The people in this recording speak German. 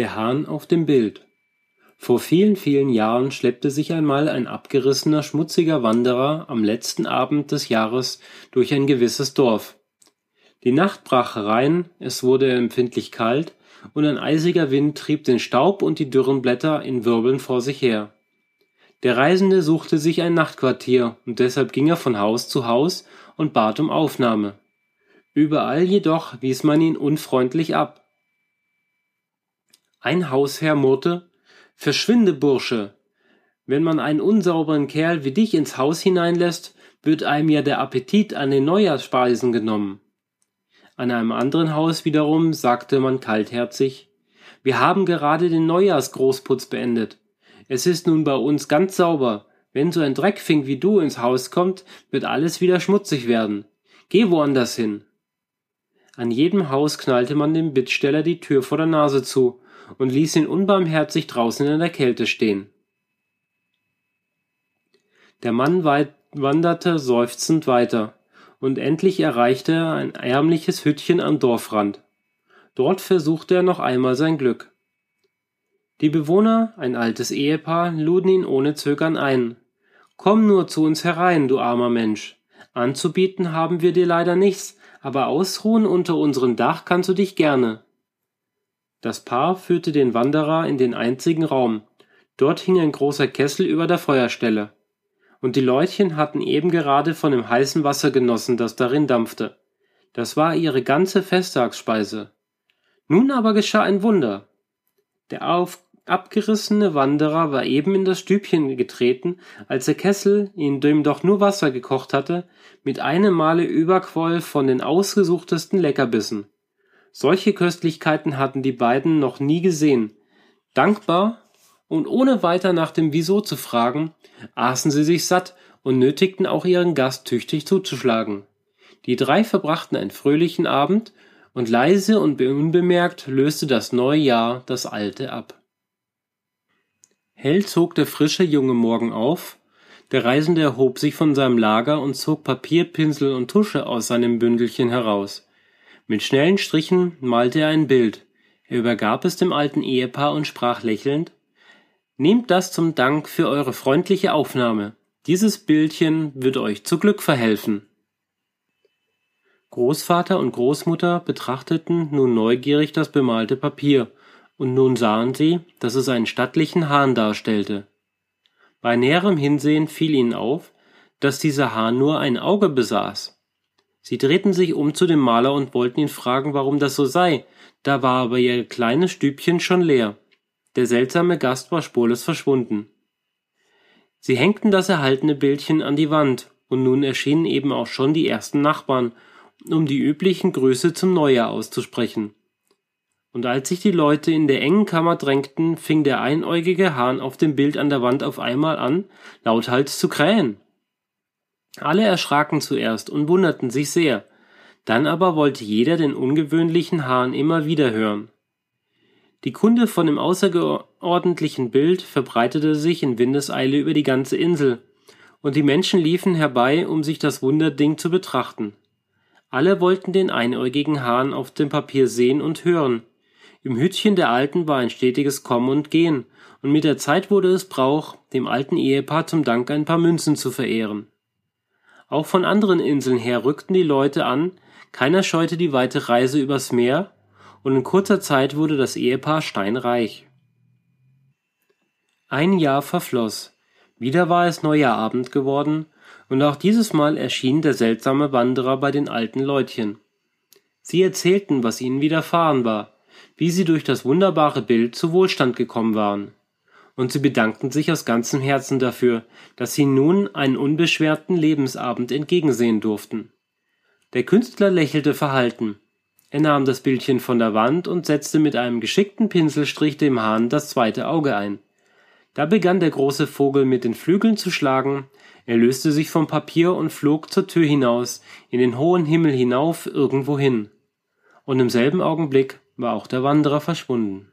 Der Hahn auf dem Bild Vor vielen, vielen Jahren schleppte sich einmal ein abgerissener, schmutziger Wanderer am letzten Abend des Jahres durch ein gewisses Dorf. Die Nacht brach herein, es wurde empfindlich kalt, und ein eisiger Wind trieb den Staub und die dürren Blätter in Wirbeln vor sich her. Der Reisende suchte sich ein Nachtquartier, und deshalb ging er von Haus zu Haus und bat um Aufnahme. Überall jedoch wies man ihn unfreundlich ab. Ein Hausherr murrte, Verschwinde, Bursche! Wenn man einen unsauberen Kerl wie dich ins Haus hineinlässt, wird einem ja der Appetit an den Neujahrsspeisen genommen. An einem anderen Haus wiederum sagte man kaltherzig, wir haben gerade den Neujahrsgroßputz beendet. Es ist nun bei uns ganz sauber. Wenn so ein Dreckfink wie du ins Haus kommt, wird alles wieder schmutzig werden. Geh woanders hin. An jedem Haus knallte man dem Bittsteller die Tür vor der Nase zu und ließ ihn unbarmherzig draußen in der Kälte stehen. Der Mann wanderte seufzend weiter und endlich erreichte er ein ärmliches Hüttchen am Dorfrand. Dort versuchte er noch einmal sein Glück. Die Bewohner, ein altes Ehepaar, luden ihn ohne Zögern ein. Komm nur zu uns herein, du armer Mensch. Anzubieten haben wir dir leider nichts, aber ausruhen unter unserem Dach kannst du dich gerne. Das Paar führte den Wanderer in den einzigen Raum. Dort hing ein großer Kessel über der Feuerstelle und die Leutchen hatten eben gerade von dem heißen Wasser genossen, das darin dampfte. Das war ihre ganze Festtagsspeise. Nun aber geschah ein Wunder. Der auf, abgerissene Wanderer war eben in das Stübchen getreten, als der Kessel, in dem doch nur Wasser gekocht hatte, mit einem Male überquoll von den ausgesuchtesten Leckerbissen. Solche Köstlichkeiten hatten die beiden noch nie gesehen. Dankbar und ohne weiter nach dem Wieso zu fragen, aßen sie sich satt und nötigten auch ihren Gast tüchtig zuzuschlagen. Die drei verbrachten einen fröhlichen Abend, und leise und unbemerkt löste das neue Jahr das alte ab. Hell zog der frische junge Morgen auf, der Reisende erhob sich von seinem Lager und zog Papier, Pinsel und Tusche aus seinem Bündelchen heraus. Mit schnellen Strichen malte er ein Bild, er übergab es dem alten Ehepaar und sprach lächelnd Nehmt das zum Dank für eure freundliche Aufnahme. Dieses Bildchen wird euch zu Glück verhelfen. Großvater und Großmutter betrachteten nun neugierig das bemalte Papier, und nun sahen sie, dass es einen stattlichen Hahn darstellte. Bei näherem Hinsehen fiel ihnen auf, dass dieser Hahn nur ein Auge besaß. Sie drehten sich um zu dem Maler und wollten ihn fragen, warum das so sei, da war aber ihr kleines Stübchen schon leer. Der seltsame Gast war spurlos verschwunden. Sie hängten das erhaltene Bildchen an die Wand, und nun erschienen eben auch schon die ersten Nachbarn, um die üblichen Grüße zum Neujahr auszusprechen. Und als sich die Leute in der engen Kammer drängten, fing der einäugige Hahn auf dem Bild an der Wand auf einmal an, lauthals zu krähen. Alle erschraken zuerst und wunderten sich sehr, dann aber wollte jeder den ungewöhnlichen Hahn immer wieder hören. Die Kunde von dem außerordentlichen Bild verbreitete sich in Windeseile über die ganze Insel, und die Menschen liefen herbei, um sich das Wunderding zu betrachten. Alle wollten den einäugigen Hahn auf dem Papier sehen und hören. Im Hütchen der Alten war ein stetiges Kommen und Gehen, und mit der Zeit wurde es Brauch, dem alten Ehepaar zum Dank ein paar Münzen zu verehren. Auch von anderen Inseln her rückten die Leute an, keiner scheute die weite Reise übers Meer, und in kurzer Zeit wurde das Ehepaar steinreich. Ein Jahr verfloss, wieder war es Neujahrabend geworden, und auch dieses Mal erschien der seltsame Wanderer bei den alten Leutchen. Sie erzählten, was ihnen widerfahren war, wie sie durch das wunderbare Bild zu Wohlstand gekommen waren. Und sie bedankten sich aus ganzem Herzen dafür, dass sie nun einen unbeschwerten Lebensabend entgegensehen durften. Der Künstler lächelte verhalten, er nahm das Bildchen von der Wand und setzte mit einem geschickten Pinselstrich dem Hahn das zweite Auge ein. Da begann der große Vogel mit den Flügeln zu schlagen, er löste sich vom Papier und flog zur Tür hinaus, in den hohen Himmel hinauf irgendwohin. Und im selben Augenblick war auch der Wanderer verschwunden.